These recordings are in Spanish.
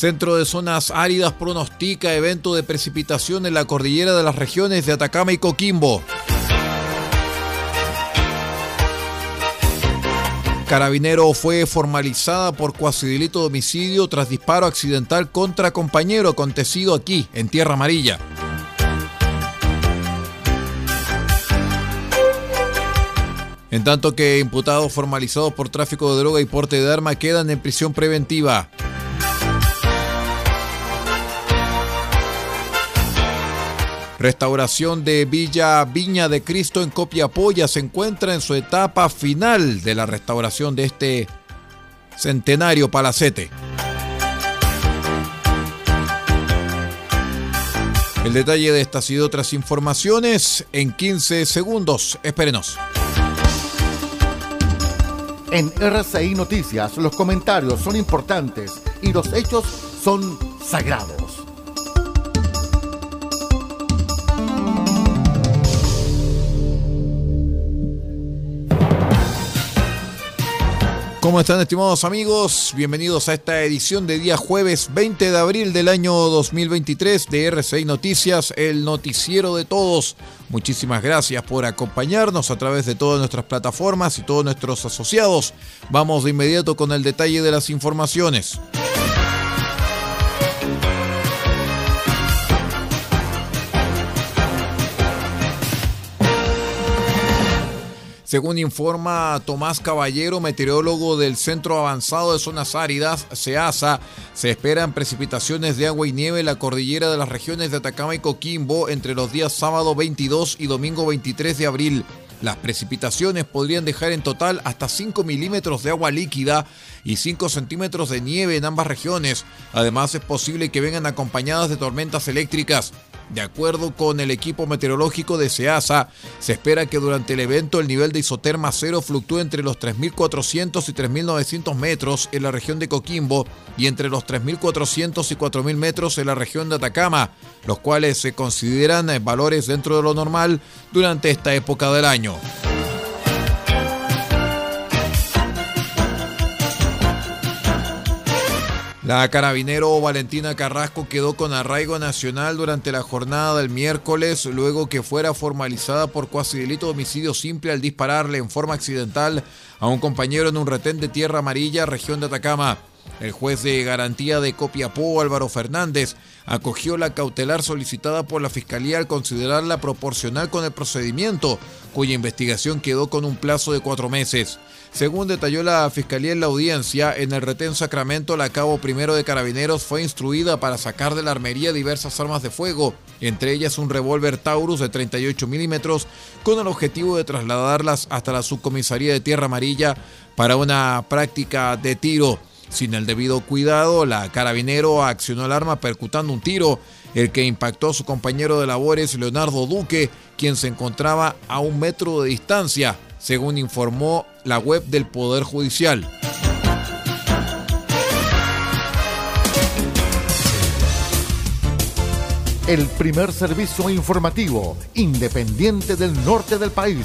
Centro de Zonas Áridas pronostica evento de precipitación en la cordillera de las regiones de Atacama y Coquimbo. Carabinero fue formalizada por cuasi delito de homicidio tras disparo accidental contra compañero acontecido aquí, en Tierra Amarilla. En tanto que imputados formalizados por tráfico de droga y porte de arma quedan en prisión preventiva. Restauración de Villa Viña de Cristo en Copiapoya se encuentra en su etapa final de la restauración de este centenario palacete. El detalle de estas y de otras informaciones en 15 segundos. Espérenos. En RCI Noticias los comentarios son importantes y los hechos son sagrados. ¿Cómo están estimados amigos? Bienvenidos a esta edición de día jueves 20 de abril del año 2023 de RCI Noticias, el noticiero de todos. Muchísimas gracias por acompañarnos a través de todas nuestras plataformas y todos nuestros asociados. Vamos de inmediato con el detalle de las informaciones. Según informa Tomás Caballero, meteorólogo del Centro Avanzado de Zonas Áridas, SEASA, se esperan precipitaciones de agua y nieve en la cordillera de las regiones de Atacama y Coquimbo entre los días sábado 22 y domingo 23 de abril. Las precipitaciones podrían dejar en total hasta 5 milímetros de agua líquida y 5 centímetros de nieve en ambas regiones. Además es posible que vengan acompañadas de tormentas eléctricas. De acuerdo con el equipo meteorológico de SEASA, se espera que durante el evento el nivel de isoterma cero fluctúe entre los 3.400 y 3.900 metros en la región de Coquimbo y entre los 3.400 y 4.000 metros en la región de Atacama, los cuales se consideran valores dentro de lo normal durante esta época del año. La carabinero Valentina Carrasco quedó con arraigo nacional durante la jornada del miércoles, luego que fuera formalizada por cuasi delito de homicidio simple al dispararle en forma accidental a un compañero en un retén de Tierra Amarilla, región de Atacama. El juez de garantía de Copiapó, Álvaro Fernández, acogió la cautelar solicitada por la Fiscalía al considerarla proporcional con el procedimiento, cuya investigación quedó con un plazo de cuatro meses. Según detalló la Fiscalía en la audiencia, en el retén Sacramento, la cabo primero de Carabineros fue instruida para sacar de la armería diversas armas de fuego, entre ellas un revólver Taurus de 38 milímetros, con el objetivo de trasladarlas hasta la subcomisaría de Tierra Amarilla para una práctica de tiro. Sin el debido cuidado, la carabinero accionó el arma percutando un tiro, el que impactó a su compañero de labores Leonardo Duque, quien se encontraba a un metro de distancia según informó la web del Poder Judicial. El primer servicio informativo independiente del norte del país.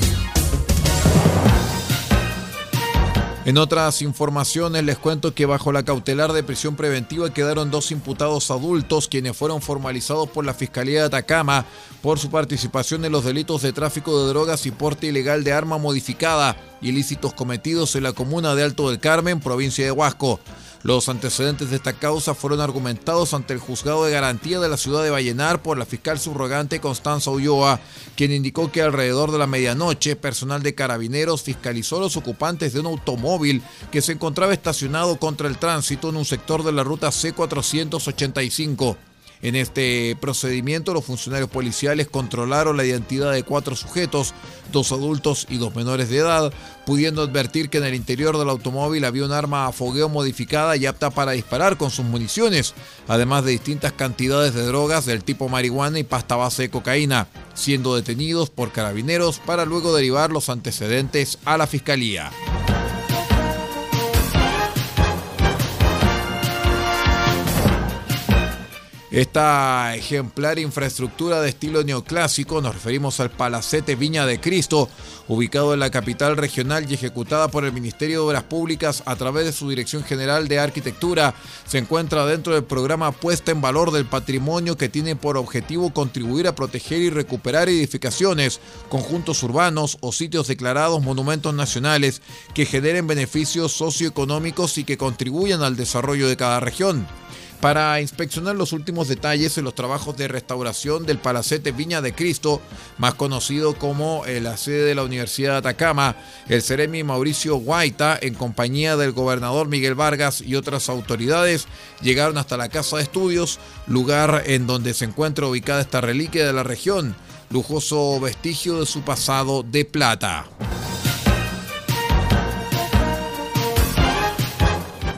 En otras informaciones les cuento que bajo la cautelar de prisión preventiva quedaron dos imputados adultos quienes fueron formalizados por la Fiscalía de Atacama por su participación en los delitos de tráfico de drogas y porte ilegal de arma modificada, ilícitos cometidos en la comuna de Alto del Carmen, provincia de Huasco. Los antecedentes de esta causa fueron argumentados ante el juzgado de garantía de la ciudad de Vallenar por la fiscal subrogante Constanza Ulloa, quien indicó que alrededor de la medianoche personal de carabineros fiscalizó a los ocupantes de un automóvil que se encontraba estacionado contra el tránsito en un sector de la ruta C485. En este procedimiento, los funcionarios policiales controlaron la identidad de cuatro sujetos, dos adultos y dos menores de edad, pudiendo advertir que en el interior del automóvil había un arma a fogueo modificada y apta para disparar con sus municiones, además de distintas cantidades de drogas del tipo marihuana y pasta base de cocaína, siendo detenidos por carabineros para luego derivar los antecedentes a la fiscalía. Esta ejemplar infraestructura de estilo neoclásico, nos referimos al Palacete Viña de Cristo, ubicado en la capital regional y ejecutada por el Ministerio de Obras Públicas a través de su Dirección General de Arquitectura, se encuentra dentro del programa Puesta en Valor del Patrimonio que tiene por objetivo contribuir a proteger y recuperar edificaciones, conjuntos urbanos o sitios declarados monumentos nacionales que generen beneficios socioeconómicos y que contribuyan al desarrollo de cada región para inspeccionar los últimos detalles en los trabajos de restauración del Palacete Viña de Cristo, más conocido como eh, la sede de la Universidad de Atacama. El Ceremi Mauricio Guaita, en compañía del gobernador Miguel Vargas y otras autoridades, llegaron hasta la Casa de Estudios, lugar en donde se encuentra ubicada esta reliquia de la región, lujoso vestigio de su pasado de plata.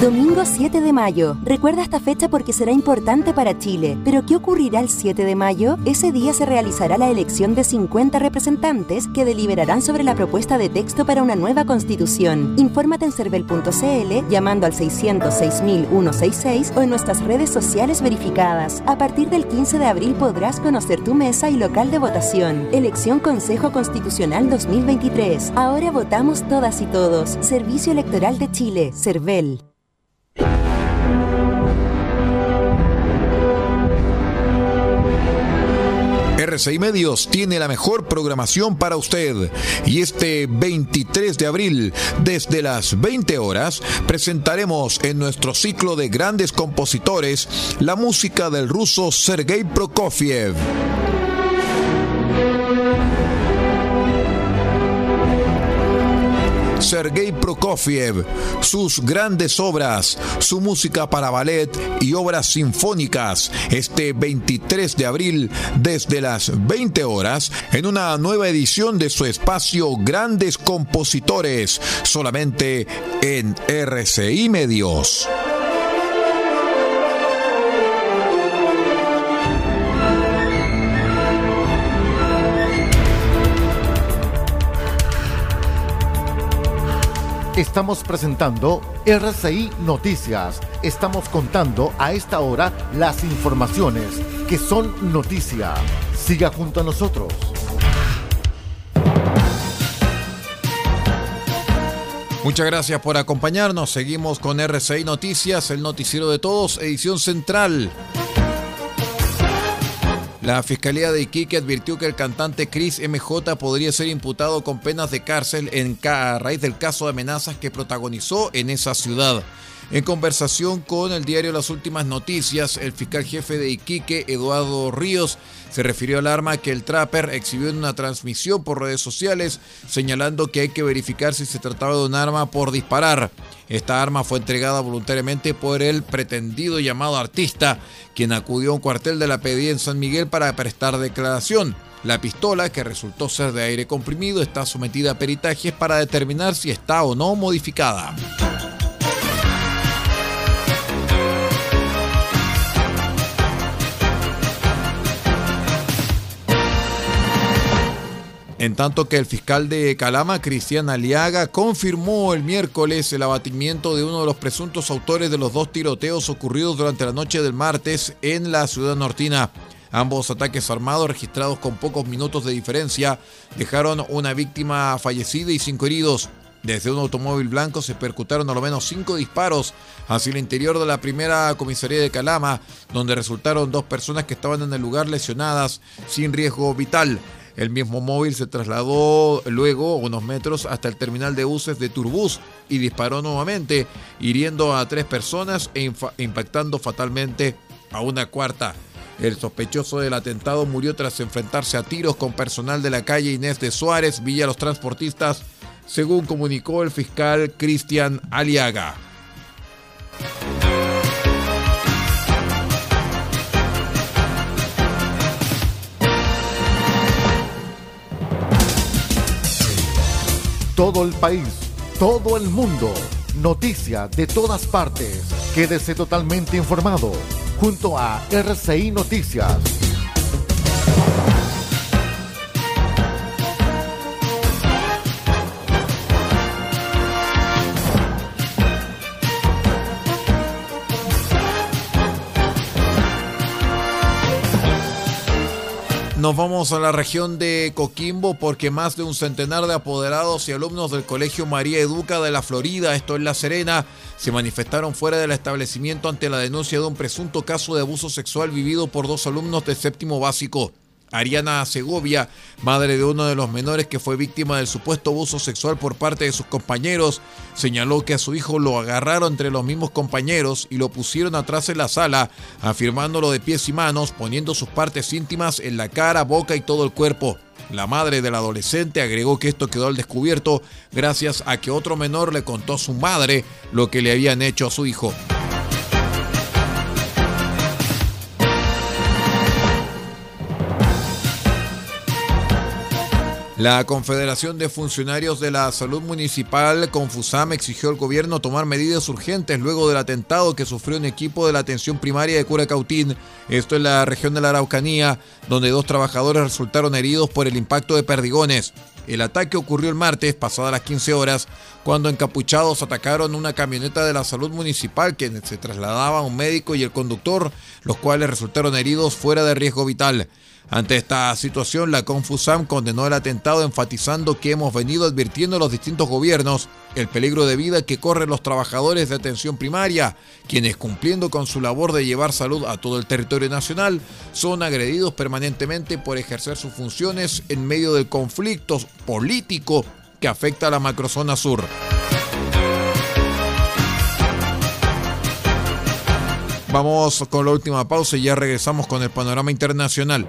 Domingo 7 de mayo. Recuerda esta fecha porque será importante para Chile. Pero ¿qué ocurrirá el 7 de mayo? Ese día se realizará la elección de 50 representantes que deliberarán sobre la propuesta de texto para una nueva constitución. Infórmate en cervel.cl llamando al 606.166 o en nuestras redes sociales verificadas. A partir del 15 de abril podrás conocer tu mesa y local de votación. Elección Consejo Constitucional 2023. Ahora votamos todas y todos. Servicio Electoral de Chile, CERVEL. RCI Medios tiene la mejor programación para usted y este 23 de abril, desde las 20 horas, presentaremos en nuestro ciclo de grandes compositores la música del ruso Sergei Prokofiev. Sergei Prokofiev, sus grandes obras, su música para ballet y obras sinfónicas, este 23 de abril desde las 20 horas en una nueva edición de su espacio Grandes Compositores, solamente en RCI Medios. Estamos presentando RCI Noticias. Estamos contando a esta hora las informaciones que son noticia. Siga junto a nosotros. Muchas gracias por acompañarnos. Seguimos con RCI Noticias, el noticiero de todos, edición central. La Fiscalía de Iquique advirtió que el cantante Chris MJ podría ser imputado con penas de cárcel en a raíz del caso de amenazas que protagonizó en esa ciudad. En conversación con el diario Las Últimas Noticias, el fiscal jefe de Iquique, Eduardo Ríos, se refirió al arma que el trapper exhibió en una transmisión por redes sociales, señalando que hay que verificar si se trataba de un arma por disparar. Esta arma fue entregada voluntariamente por el pretendido llamado artista, quien acudió a un cuartel de la pedía en San Miguel para prestar declaración. La pistola, que resultó ser de aire comprimido, está sometida a peritajes para determinar si está o no modificada. En tanto que el fiscal de Calama, Cristian Aliaga, confirmó el miércoles el abatimiento de uno de los presuntos autores de los dos tiroteos ocurridos durante la noche del martes en la ciudad nortina. Ambos ataques armados, registrados con pocos minutos de diferencia, dejaron una víctima fallecida y cinco heridos. Desde un automóvil blanco se percutaron a lo menos cinco disparos hacia el interior de la primera comisaría de Calama, donde resultaron dos personas que estaban en el lugar lesionadas sin riesgo vital. El mismo móvil se trasladó luego unos metros hasta el terminal de buses de Turbus y disparó nuevamente, hiriendo a tres personas e impactando fatalmente a una cuarta. El sospechoso del atentado murió tras enfrentarse a tiros con personal de la calle Inés de Suárez, Villa Los Transportistas, según comunicó el fiscal Cristian Aliaga. Todo el país, todo el mundo, noticias de todas partes. Quédese totalmente informado junto a RCI Noticias. Nos vamos a la región de Coquimbo porque más de un centenar de apoderados y alumnos del Colegio María Educa de la Florida, esto en La Serena, se manifestaron fuera del establecimiento ante la denuncia de un presunto caso de abuso sexual vivido por dos alumnos de séptimo básico. Ariana Segovia, madre de uno de los menores que fue víctima del supuesto abuso sexual por parte de sus compañeros, señaló que a su hijo lo agarraron entre los mismos compañeros y lo pusieron atrás en la sala, afirmándolo de pies y manos, poniendo sus partes íntimas en la cara, boca y todo el cuerpo. La madre del adolescente agregó que esto quedó al descubierto gracias a que otro menor le contó a su madre lo que le habían hecho a su hijo. La Confederación de Funcionarios de la Salud Municipal, Confusam, exigió al gobierno tomar medidas urgentes luego del atentado que sufrió un equipo de la atención primaria de Curacautín, esto en la región de la Araucanía, donde dos trabajadores resultaron heridos por el impacto de perdigones. El ataque ocurrió el martes, pasadas las 15 horas, cuando encapuchados atacaron una camioneta de la salud municipal que se trasladaba un médico y el conductor, los cuales resultaron heridos fuera de riesgo vital. Ante esta situación, la Confusam condenó el atentado enfatizando que hemos venido advirtiendo a los distintos gobiernos el peligro de vida que corren los trabajadores de atención primaria, quienes cumpliendo con su labor de llevar salud a todo el territorio nacional, son agredidos permanentemente por ejercer sus funciones en medio del conflicto político que afecta a la macrozona sur. Vamos con la última pausa y ya regresamos con el panorama internacional.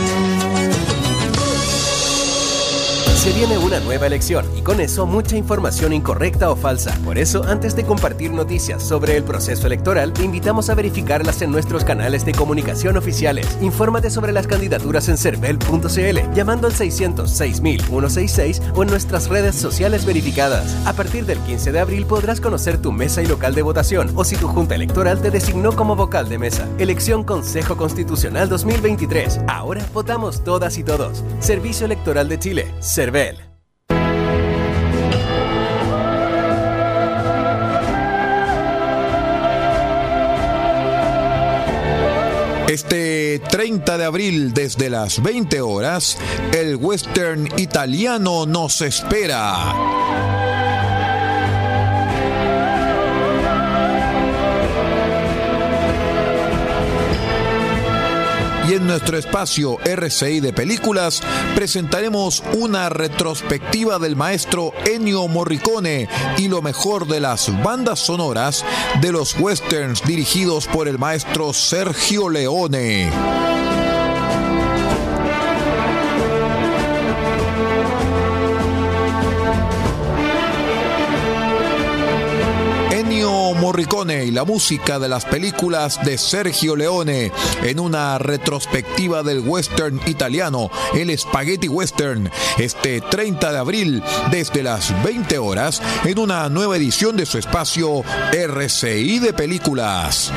Se viene una nueva elección y con eso mucha información incorrecta o falsa. Por eso, antes de compartir noticias sobre el proceso electoral, te invitamos a verificarlas en nuestros canales de comunicación oficiales. Infórmate sobre las candidaturas en cervel.cl llamando al 606.166 o en nuestras redes sociales verificadas. A partir del 15 de abril podrás conocer tu mesa y local de votación o si tu junta electoral te designó como vocal de mesa. Elección Consejo Constitucional 2023. Ahora votamos todas y todos. Servicio Electoral de Chile. Este 30 de abril desde las 20 horas, el western italiano nos espera. Y en nuestro espacio RCI de películas presentaremos una retrospectiva del maestro Ennio Morricone y lo mejor de las bandas sonoras de los westerns dirigidos por el maestro Sergio Leone. Y la música de las películas de Sergio Leone en una retrospectiva del western italiano, el Spaghetti Western, este 30 de abril desde las 20 horas en una nueva edición de su espacio RCI de películas.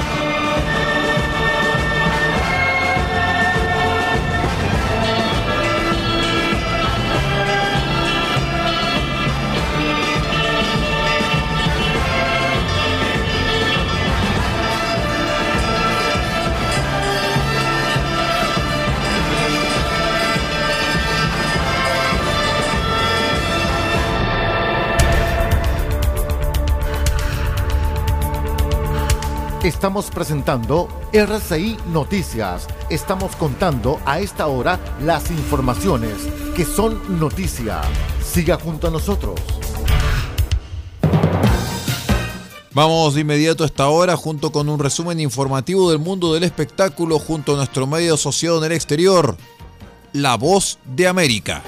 Estamos presentando RCI Noticias. Estamos contando a esta hora las informaciones que son noticia. Siga junto a nosotros. Vamos de inmediato a esta hora junto con un resumen informativo del mundo del espectáculo junto a nuestro medio asociado en el exterior, La Voz de América.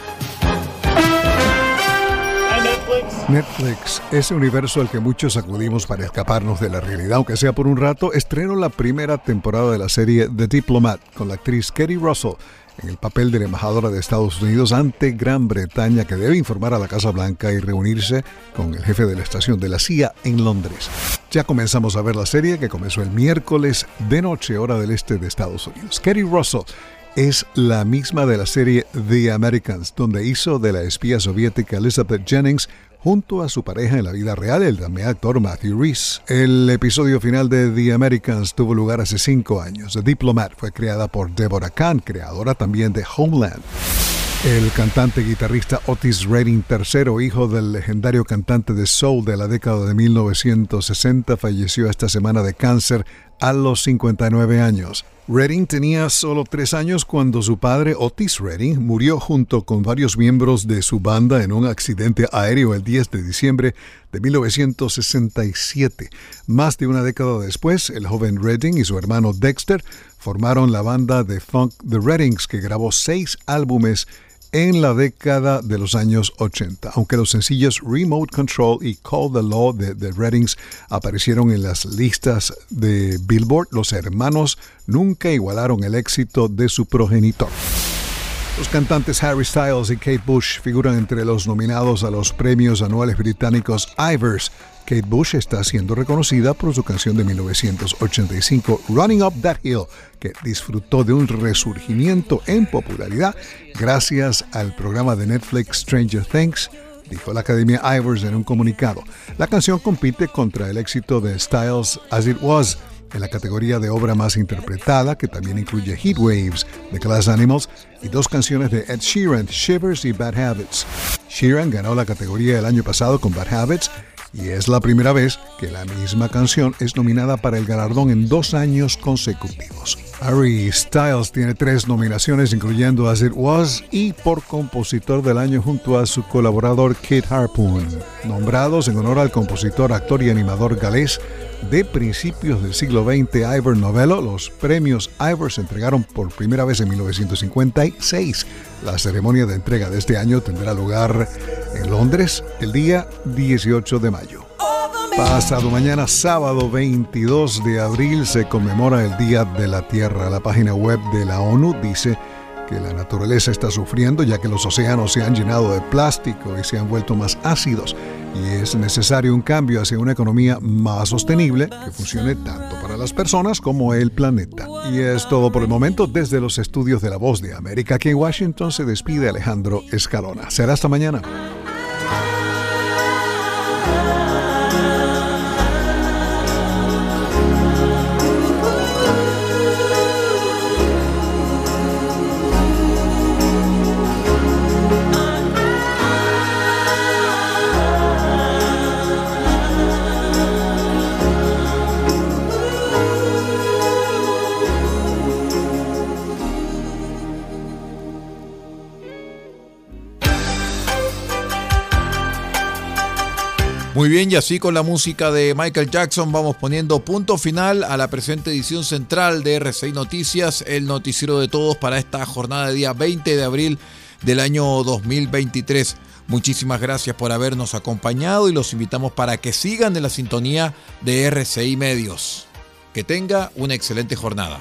Netflix, ese universo al que muchos acudimos para escaparnos de la realidad, aunque sea por un rato, estrenó la primera temporada de la serie The Diplomat con la actriz Kerry Russell en el papel de la embajadora de Estados Unidos ante Gran Bretaña que debe informar a la Casa Blanca y reunirse con el jefe de la estación de la CIA en Londres. Ya comenzamos a ver la serie que comenzó el miércoles de noche hora del este de Estados Unidos. Kerry Russell es la misma de la serie The Americans, donde hizo de la espía soviética Elizabeth Jennings junto a su pareja en la vida real, el también actor Matthew Reese. El episodio final de The Americans tuvo lugar hace cinco años. The Diplomat fue creada por Deborah Kahn, creadora también de Homeland. El cantante guitarrista Otis Redding III, hijo del legendario cantante de soul de la década de 1960, falleció esta semana de cáncer a los 59 años. Redding tenía solo tres años cuando su padre Otis Redding murió junto con varios miembros de su banda en un accidente aéreo el 10 de diciembre de 1967. Más de una década después, el joven Redding y su hermano Dexter formaron la banda de funk The Reddings que grabó seis álbumes en la década de los años 80, aunque los sencillos Remote Control y Call the Law de The Reddings aparecieron en las listas de Billboard, los hermanos nunca igualaron el éxito de su progenitor. Los cantantes Harry Styles y Kate Bush figuran entre los nominados a los premios anuales británicos Ivers Kate Bush está siendo reconocida por su canción de 1985 Running Up That Hill, que disfrutó de un resurgimiento en popularidad gracias al programa de Netflix Stranger Things dijo la Academia Ivers en un comunicado. La canción compite contra el éxito de Styles As It Was en la categoría de obra más interpretada, que también incluye Heat Waves de Glass Animals y dos canciones de Ed Sheeran, Shivers y Bad Habits. Sheeran ganó la categoría el año pasado con Bad Habits y es la primera vez que la misma canción es nominada para el galardón en dos años consecutivos. Harry Styles tiene tres nominaciones, incluyendo As It Was y por compositor del año junto a su colaborador Kit Harpoon, nombrados en honor al compositor, actor y animador galés de principios del siglo XX, Ivor Novello. Los premios Ivor se entregaron por primera vez en 1956. La ceremonia de entrega de este año tendrá lugar en Londres el día 18 de mayo. Pasado mañana, sábado 22 de abril, se conmemora el Día de la Tierra. La página web de la ONU dice la naturaleza está sufriendo ya que los océanos se han llenado de plástico y se han vuelto más ácidos y es necesario un cambio hacia una economía más sostenible que funcione tanto para las personas como el planeta. Y es todo por el momento desde los estudios de La Voz de América. Aquí en Washington se despide Alejandro Escalona. Será hasta mañana. Y así con la música de Michael Jackson vamos poniendo punto final a la presente edición central de RCI Noticias, el noticiero de todos para esta jornada de día 20 de abril del año 2023. Muchísimas gracias por habernos acompañado y los invitamos para que sigan en la sintonía de RCI Medios. Que tenga una excelente jornada.